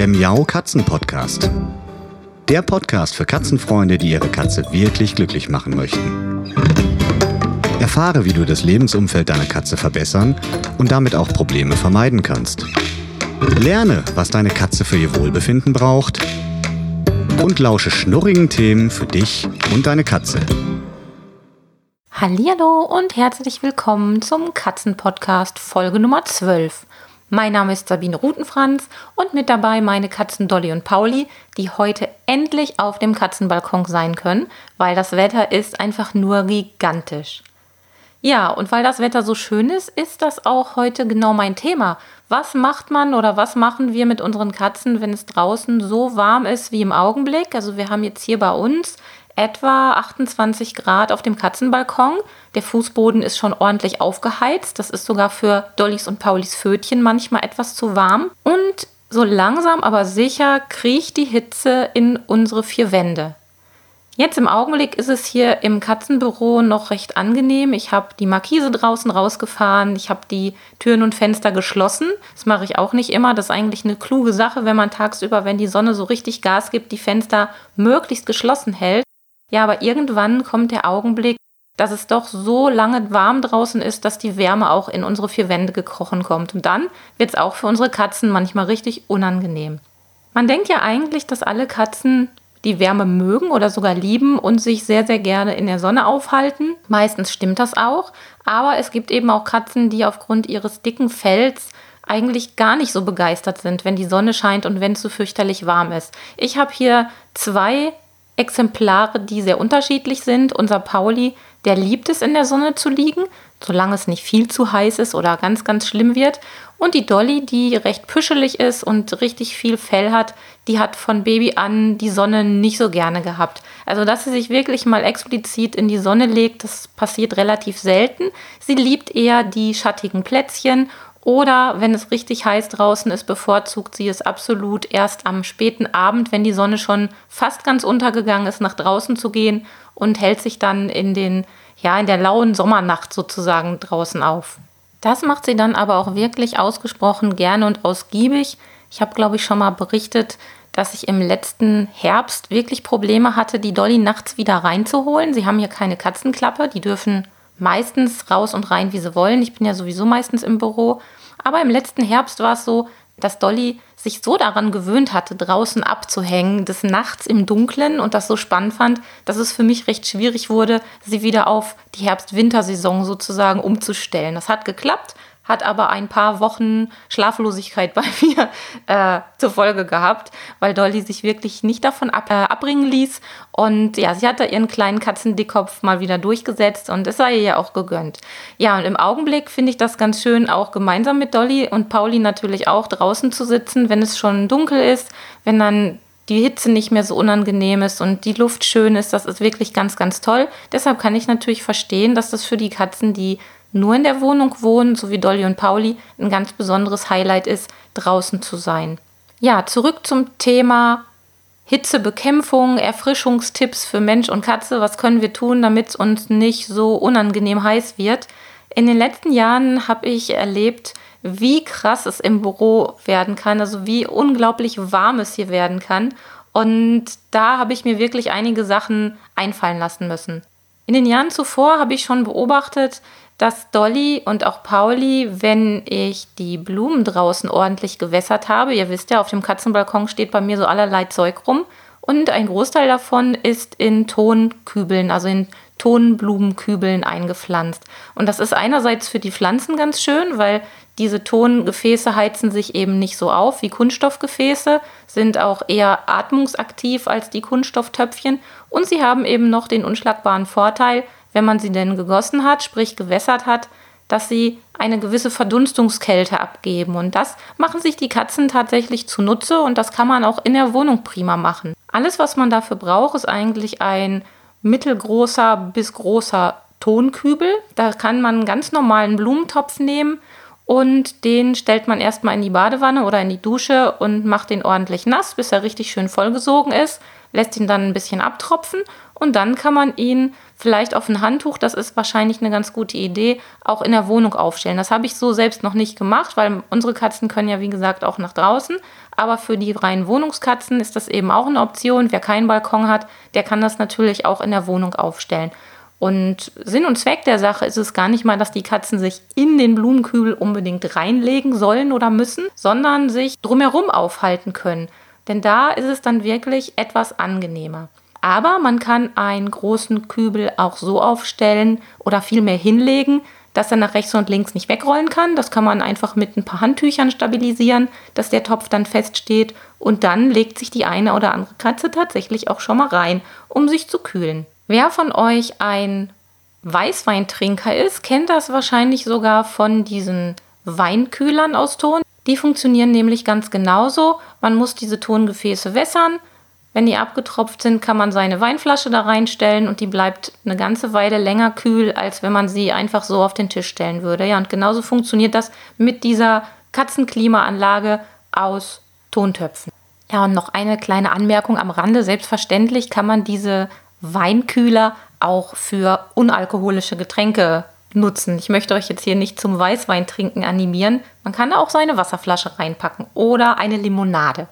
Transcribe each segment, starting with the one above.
der Miau Katzen Podcast. Der Podcast für Katzenfreunde, die ihre Katze wirklich glücklich machen möchten. Erfahre, wie du das Lebensumfeld deiner Katze verbessern und damit auch Probleme vermeiden kannst. Lerne, was deine Katze für ihr Wohlbefinden braucht und lausche schnurrigen Themen für dich und deine Katze. Hallihallo und herzlich willkommen zum Katzenpodcast Folge Nummer 12. Mein Name ist Sabine Rutenfranz und mit dabei meine Katzen Dolly und Pauli, die heute endlich auf dem Katzenbalkon sein können, weil das Wetter ist einfach nur gigantisch. Ja, und weil das Wetter so schön ist, ist das auch heute genau mein Thema. Was macht man oder was machen wir mit unseren Katzen, wenn es draußen so warm ist wie im Augenblick? Also wir haben jetzt hier bei uns etwa 28 Grad auf dem Katzenbalkon. Der Fußboden ist schon ordentlich aufgeheizt. Das ist sogar für Dollys und Paulis Fötchen manchmal etwas zu warm. Und so langsam aber sicher kriecht die Hitze in unsere vier Wände. Jetzt im Augenblick ist es hier im Katzenbüro noch recht angenehm. Ich habe die Markise draußen rausgefahren, ich habe die Türen und Fenster geschlossen. Das mache ich auch nicht immer. Das ist eigentlich eine kluge Sache, wenn man tagsüber, wenn die Sonne so richtig Gas gibt, die Fenster möglichst geschlossen hält. Ja, aber irgendwann kommt der Augenblick, dass es doch so lange warm draußen ist, dass die Wärme auch in unsere vier Wände gekrochen kommt. Und dann wird es auch für unsere Katzen manchmal richtig unangenehm. Man denkt ja eigentlich, dass alle Katzen die Wärme mögen oder sogar lieben und sich sehr, sehr gerne in der Sonne aufhalten. Meistens stimmt das auch, aber es gibt eben auch Katzen, die aufgrund ihres dicken Fells eigentlich gar nicht so begeistert sind, wenn die Sonne scheint und wenn es so fürchterlich warm ist. Ich habe hier zwei Exemplare, die sehr unterschiedlich sind. Unser Pauli, der liebt es, in der Sonne zu liegen, solange es nicht viel zu heiß ist oder ganz, ganz schlimm wird. Und die Dolly, die recht püschelig ist und richtig viel Fell hat, die hat von Baby an die Sonne nicht so gerne gehabt. Also, dass sie sich wirklich mal explizit in die Sonne legt, das passiert relativ selten. Sie liebt eher die schattigen Plätzchen oder wenn es richtig heiß draußen ist, bevorzugt sie es absolut erst am späten Abend, wenn die Sonne schon fast ganz untergegangen ist, nach draußen zu gehen und hält sich dann in den ja in der lauen Sommernacht sozusagen draußen auf. Das macht sie dann aber auch wirklich ausgesprochen gerne und ausgiebig. Ich habe glaube ich schon mal berichtet, dass ich im letzten Herbst wirklich Probleme hatte, die Dolly nachts wieder reinzuholen. Sie haben hier keine Katzenklappe, die dürfen meistens raus und rein, wie sie wollen. Ich bin ja sowieso meistens im Büro. Aber im letzten Herbst war es so, dass Dolly sich so daran gewöhnt hatte, draußen abzuhängen, des Nachts im Dunkeln und das so spannend fand, dass es für mich recht schwierig wurde, sie wieder auf die Herbst-Wintersaison sozusagen umzustellen. Das hat geklappt, hat aber ein paar Wochen Schlaflosigkeit bei mir äh, zur Folge gehabt, weil Dolly sich wirklich nicht davon ab, äh, abbringen ließ. Und ja, sie hatte ihren kleinen Katzendickkopf mal wieder durchgesetzt und es sei ihr ja auch gegönnt. Ja, und im Augenblick finde ich das ganz schön, auch gemeinsam mit Dolly und Pauli natürlich auch draußen zu sitzen, wenn es schon dunkel ist, wenn dann die Hitze nicht mehr so unangenehm ist und die Luft schön ist. Das ist wirklich ganz, ganz toll. Deshalb kann ich natürlich verstehen, dass das für die Katzen, die nur in der Wohnung wohnen, so wie Dolly und Pauli, ein ganz besonderes Highlight ist, draußen zu sein. Ja, zurück zum Thema Hitzebekämpfung, Erfrischungstipps für Mensch und Katze. Was können wir tun, damit es uns nicht so unangenehm heiß wird? In den letzten Jahren habe ich erlebt, wie krass es im Büro werden kann, also wie unglaublich warm es hier werden kann. Und da habe ich mir wirklich einige Sachen einfallen lassen müssen. In den Jahren zuvor habe ich schon beobachtet, dass Dolly und auch Pauli, wenn ich die Blumen draußen ordentlich gewässert habe, ihr wisst ja, auf dem Katzenbalkon steht bei mir so allerlei Zeug rum und ein Großteil davon ist in Tonkübeln, also in Tonblumenkübeln eingepflanzt. Und das ist einerseits für die Pflanzen ganz schön, weil diese Tongefäße heizen sich eben nicht so auf wie Kunststoffgefäße, sind auch eher atmungsaktiv als die Kunststofftöpfchen und sie haben eben noch den unschlagbaren Vorteil, wenn man sie denn gegossen hat, sprich gewässert hat, dass sie eine gewisse Verdunstungskälte abgeben. Und das machen sich die Katzen tatsächlich zunutze und das kann man auch in der Wohnung prima machen. Alles, was man dafür braucht, ist eigentlich ein mittelgroßer bis großer Tonkübel. Da kann man einen ganz normalen Blumentopf nehmen und den stellt man erstmal in die Badewanne oder in die Dusche und macht den ordentlich nass, bis er richtig schön vollgesogen ist. Lässt ihn dann ein bisschen abtropfen und dann kann man ihn vielleicht auf ein Handtuch, das ist wahrscheinlich eine ganz gute Idee, auch in der Wohnung aufstellen. Das habe ich so selbst noch nicht gemacht, weil unsere Katzen können ja wie gesagt auch nach draußen. Aber für die reinen Wohnungskatzen ist das eben auch eine Option. Wer keinen Balkon hat, der kann das natürlich auch in der Wohnung aufstellen. Und Sinn und Zweck der Sache ist es gar nicht mal, dass die Katzen sich in den Blumenkübel unbedingt reinlegen sollen oder müssen, sondern sich drumherum aufhalten können. Denn da ist es dann wirklich etwas angenehmer. Aber man kann einen großen Kübel auch so aufstellen oder vielmehr hinlegen, dass er nach rechts und links nicht wegrollen kann. Das kann man einfach mit ein paar Handtüchern stabilisieren, dass der Topf dann feststeht und dann legt sich die eine oder andere Katze tatsächlich auch schon mal rein, um sich zu kühlen. Wer von euch ein Weißweintrinker ist, kennt das wahrscheinlich sogar von diesen Weinkühlern aus Ton. Die funktionieren nämlich ganz genauso. Man muss diese Tongefäße wässern. Wenn die abgetropft sind, kann man seine Weinflasche da reinstellen und die bleibt eine ganze Weile länger kühl, als wenn man sie einfach so auf den Tisch stellen würde. Ja, und genauso funktioniert das mit dieser Katzenklimaanlage aus Tontöpfen. Ja, und noch eine kleine Anmerkung am Rande. Selbstverständlich kann man diese Weinkühler auch für unalkoholische Getränke nutzen. Ich möchte euch jetzt hier nicht zum Weißweintrinken animieren. Man kann auch seine Wasserflasche reinpacken oder eine Limonade.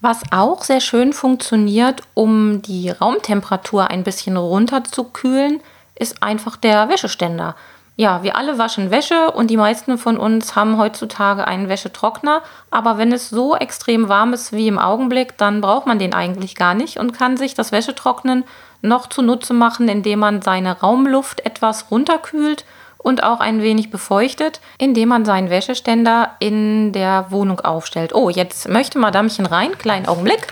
Was auch sehr schön funktioniert, um die Raumtemperatur ein bisschen runterzukühlen, ist einfach der Wäscheständer. Ja, wir alle waschen Wäsche und die meisten von uns haben heutzutage einen Wäschetrockner. Aber wenn es so extrem warm ist wie im Augenblick, dann braucht man den eigentlich gar nicht und kann sich das Wäschetrocknen noch zunutze machen, indem man seine Raumluft etwas runterkühlt und auch ein wenig befeuchtet, indem man seinen Wäscheständer in der Wohnung aufstellt. Oh, jetzt möchte Madamchen rein. Kleinen Augenblick.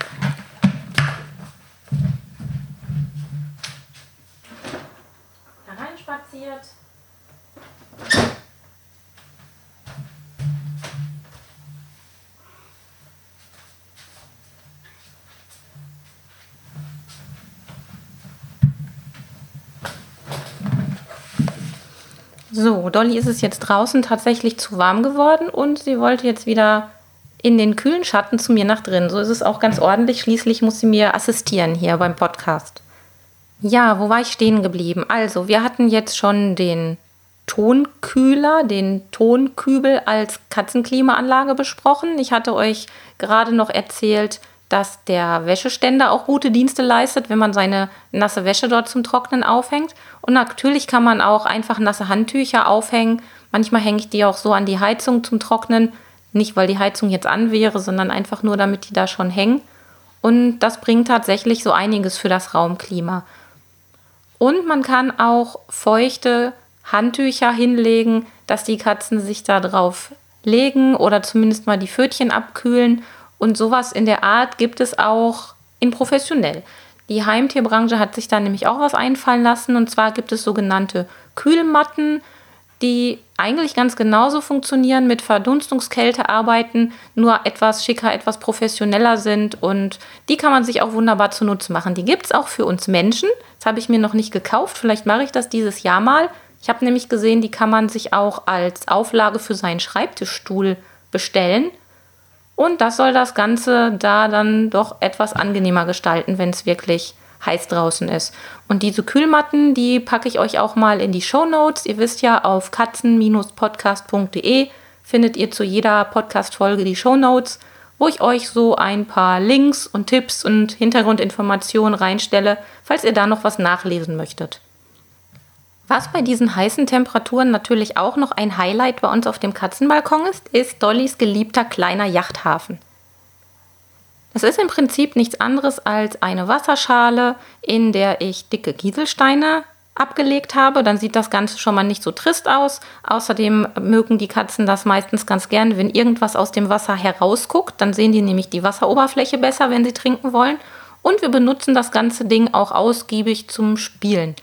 Hereinspaziert. So, Dolly ist es jetzt draußen tatsächlich zu warm geworden und sie wollte jetzt wieder in den kühlen Schatten zu mir nach drin. So ist es auch ganz ordentlich. Schließlich muss sie mir assistieren hier beim Podcast. Ja, wo war ich stehen geblieben? Also, wir hatten jetzt schon den Tonkühler, den Tonkübel als Katzenklimaanlage besprochen. Ich hatte euch gerade noch erzählt, dass der Wäscheständer auch gute Dienste leistet, wenn man seine nasse Wäsche dort zum Trocknen aufhängt. Und natürlich kann man auch einfach nasse Handtücher aufhängen. Manchmal hänge ich die auch so an die Heizung zum Trocknen. Nicht, weil die Heizung jetzt an wäre, sondern einfach nur, damit die da schon hängen. Und das bringt tatsächlich so einiges für das Raumklima. Und man kann auch feuchte Handtücher hinlegen, dass die Katzen sich da drauf legen oder zumindest mal die Pfötchen abkühlen und sowas in der Art gibt es auch in professionell. Die Heimtierbranche hat sich da nämlich auch was einfallen lassen. Und zwar gibt es sogenannte Kühlmatten, die eigentlich ganz genauso funktionieren, mit Verdunstungskälte arbeiten, nur etwas schicker, etwas professioneller sind. Und die kann man sich auch wunderbar zunutze machen. Die gibt es auch für uns Menschen. Das habe ich mir noch nicht gekauft. Vielleicht mache ich das dieses Jahr mal. Ich habe nämlich gesehen, die kann man sich auch als Auflage für seinen Schreibtischstuhl bestellen. Und das soll das Ganze da dann doch etwas angenehmer gestalten, wenn es wirklich heiß draußen ist. Und diese Kühlmatten, die packe ich euch auch mal in die Show Notes. Ihr wisst ja, auf katzen-podcast.de findet ihr zu jeder Podcast-Folge die Show Notes, wo ich euch so ein paar Links und Tipps und Hintergrundinformationen reinstelle, falls ihr da noch was nachlesen möchtet. Was bei diesen heißen Temperaturen natürlich auch noch ein Highlight bei uns auf dem Katzenbalkon ist, ist Dollys geliebter kleiner Yachthafen. Das ist im Prinzip nichts anderes als eine Wasserschale, in der ich dicke Kieselsteine abgelegt habe. Dann sieht das Ganze schon mal nicht so trist aus. Außerdem mögen die Katzen das meistens ganz gern, wenn irgendwas aus dem Wasser herausguckt. Dann sehen die nämlich die Wasseroberfläche besser, wenn sie trinken wollen. Und wir benutzen das ganze Ding auch ausgiebig zum Spielen.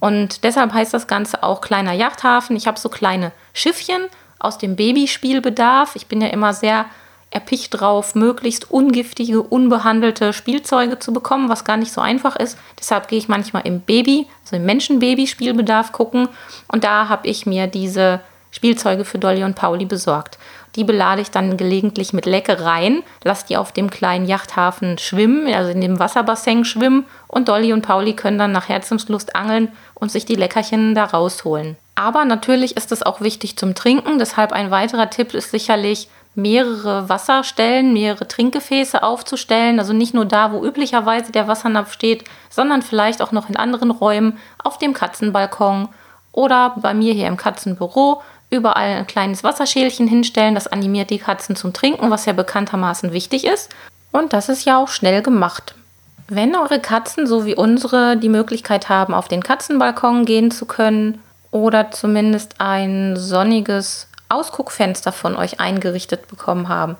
Und deshalb heißt das Ganze auch kleiner Yachthafen. Ich habe so kleine Schiffchen aus dem Babyspielbedarf. Ich bin ja immer sehr erpicht drauf, möglichst ungiftige, unbehandelte Spielzeuge zu bekommen, was gar nicht so einfach ist. Deshalb gehe ich manchmal im Baby, also im Menschenbaby-Spielbedarf gucken. Und da habe ich mir diese Spielzeuge für Dolly und Pauli besorgt. Die belade ich dann gelegentlich mit Leckereien, lasse die auf dem kleinen Yachthafen schwimmen, also in dem Wasserbassin schwimmen und Dolly und Pauli können dann nach Herzenslust angeln und sich die Leckerchen da rausholen. Aber natürlich ist es auch wichtig zum Trinken, deshalb ein weiterer Tipp ist sicherlich, mehrere Wasserstellen, mehrere Trinkgefäße aufzustellen. Also nicht nur da, wo üblicherweise der Wassernapf steht, sondern vielleicht auch noch in anderen Räumen, auf dem Katzenbalkon oder bei mir hier im Katzenbüro überall ein kleines Wasserschälchen hinstellen. Das animiert die Katzen zum Trinken, was ja bekanntermaßen wichtig ist. Und das ist ja auch schnell gemacht. Wenn eure Katzen, so wie unsere, die Möglichkeit haben, auf den Katzenbalkon gehen zu können oder zumindest ein sonniges Ausguckfenster von euch eingerichtet bekommen haben,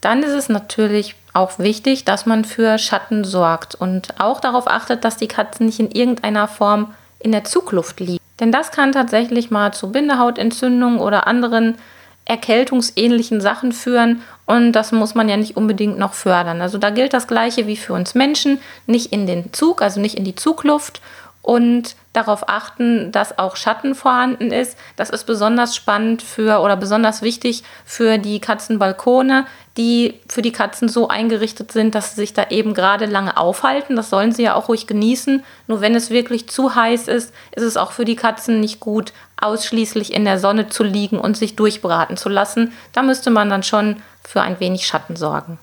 dann ist es natürlich auch wichtig, dass man für Schatten sorgt und auch darauf achtet, dass die Katzen nicht in irgendeiner Form in der Zugluft liegen. Denn das kann tatsächlich mal zu Bindehautentzündungen oder anderen erkältungsähnlichen Sachen führen und das muss man ja nicht unbedingt noch fördern. Also da gilt das gleiche wie für uns Menschen, nicht in den Zug, also nicht in die Zugluft und darauf achten, dass auch Schatten vorhanden ist. Das ist besonders spannend für oder besonders wichtig für die Katzenbalkone, die für die Katzen so eingerichtet sind, dass sie sich da eben gerade lange aufhalten. Das sollen sie ja auch ruhig genießen. Nur wenn es wirklich zu heiß ist, ist es auch für die Katzen nicht gut, ausschließlich in der Sonne zu liegen und sich durchbraten zu lassen. Da müsste man dann schon für ein wenig Schatten sorgen.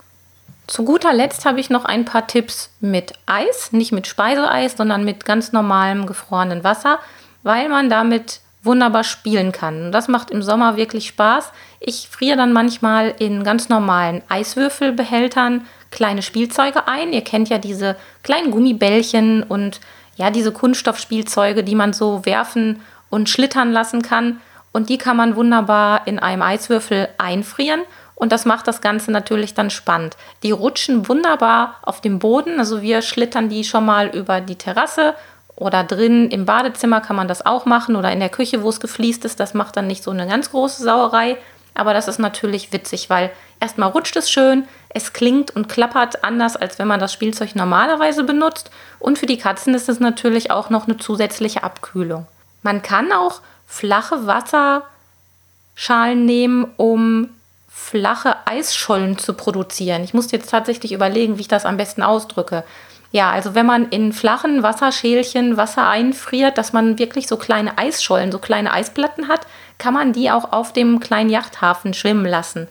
Zu guter Letzt habe ich noch ein paar Tipps mit Eis, nicht mit Speiseeis, sondern mit ganz normalem gefrorenen Wasser, weil man damit wunderbar spielen kann. Und das macht im Sommer wirklich Spaß. Ich friere dann manchmal in ganz normalen Eiswürfelbehältern kleine Spielzeuge ein. Ihr kennt ja diese kleinen Gummibällchen und ja, diese Kunststoffspielzeuge, die man so werfen und schlittern lassen kann. Und die kann man wunderbar in einem Eiswürfel einfrieren und das macht das Ganze natürlich dann spannend. Die rutschen wunderbar auf dem Boden. Also wir schlittern die schon mal über die Terrasse oder drin im Badezimmer kann man das auch machen oder in der Küche, wo es gefliest ist. Das macht dann nicht so eine ganz große Sauerei. Aber das ist natürlich witzig, weil erstmal rutscht es schön, es klingt und klappert anders, als wenn man das Spielzeug normalerweise benutzt. Und für die Katzen ist es natürlich auch noch eine zusätzliche Abkühlung. Man kann auch flache Wasserschalen nehmen, um flache Eisschollen zu produzieren. Ich musste jetzt tatsächlich überlegen, wie ich das am besten ausdrücke. Ja, also wenn man in flachen Wasserschälchen Wasser einfriert, dass man wirklich so kleine Eisschollen, so kleine Eisplatten hat, kann man die auch auf dem kleinen Yachthafen schwimmen lassen.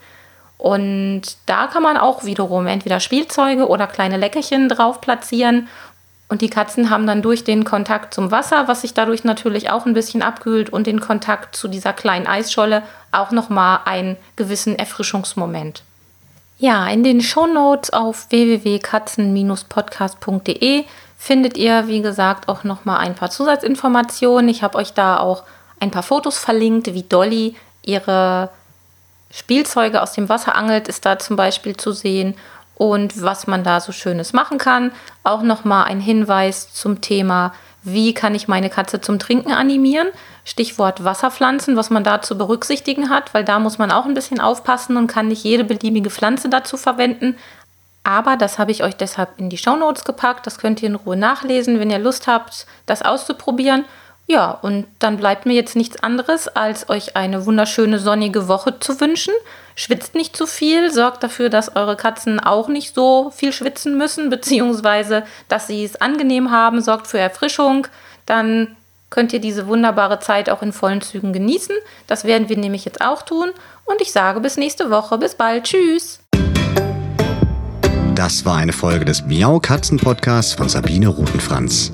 Und da kann man auch wiederum entweder Spielzeuge oder kleine Leckerchen drauf platzieren und die Katzen haben dann durch den Kontakt zum Wasser, was sich dadurch natürlich auch ein bisschen abkühlt, und den Kontakt zu dieser kleinen Eisscholle auch nochmal einen gewissen Erfrischungsmoment. Ja, in den Shownotes auf www.katzen-podcast.de findet ihr, wie gesagt, auch nochmal ein paar Zusatzinformationen. Ich habe euch da auch ein paar Fotos verlinkt, wie Dolly ihre Spielzeuge aus dem Wasser angelt, ist da zum Beispiel zu sehen und was man da so Schönes machen kann. Auch nochmal ein Hinweis zum Thema, wie kann ich meine Katze zum Trinken animieren? Stichwort Wasserpflanzen, was man da zu berücksichtigen hat, weil da muss man auch ein bisschen aufpassen und kann nicht jede beliebige Pflanze dazu verwenden. Aber das habe ich euch deshalb in die Shownotes gepackt. Das könnt ihr in Ruhe nachlesen, wenn ihr Lust habt, das auszuprobieren. Ja, und dann bleibt mir jetzt nichts anderes, als euch eine wunderschöne sonnige Woche zu wünschen. Schwitzt nicht zu viel, sorgt dafür, dass eure Katzen auch nicht so viel schwitzen müssen, beziehungsweise dass sie es angenehm haben, sorgt für Erfrischung. Dann könnt ihr diese wunderbare Zeit auch in vollen Zügen genießen. Das werden wir nämlich jetzt auch tun. Und ich sage bis nächste Woche. Bis bald. Tschüss. Das war eine Folge des Miau Katzen Podcasts von Sabine Rutenfranz.